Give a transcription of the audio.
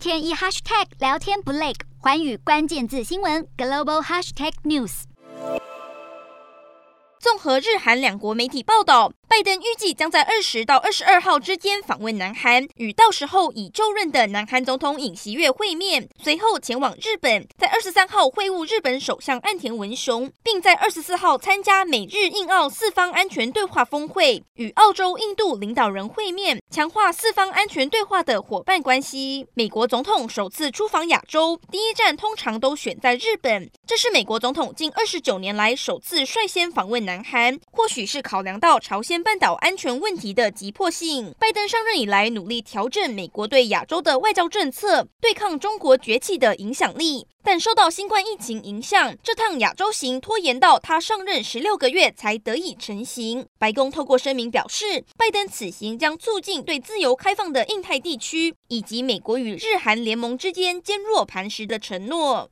天一 hashtag 聊天不累，环宇关键字新闻 global hashtag news。综合日韩两国媒体报道。拜登预计将在二十到二十二号之间访问南韩，与到时候已就任的南韩总统尹锡悦会面，随后前往日本，在二十三号会晤日本首相岸田文雄，并在二十四号参加美日印澳四方安全对话峰会，与澳洲、印度领导人会面，强化四方安全对话的伙伴关系。美国总统首次出访亚洲，第一站通常都选在日本，这是美国总统近二十九年来首次率先访问南韩，或许是考量到朝鲜。半岛安全问题的急迫性，拜登上任以来努力调整美国对亚洲的外交政策，对抗中国崛起的影响力。但受到新冠疫情影响，这趟亚洲行拖延到他上任十六个月才得以成行。白宫透过声明表示，拜登此行将促进对自由开放的印太地区以及美国与日韩联盟之间坚若磐石的承诺。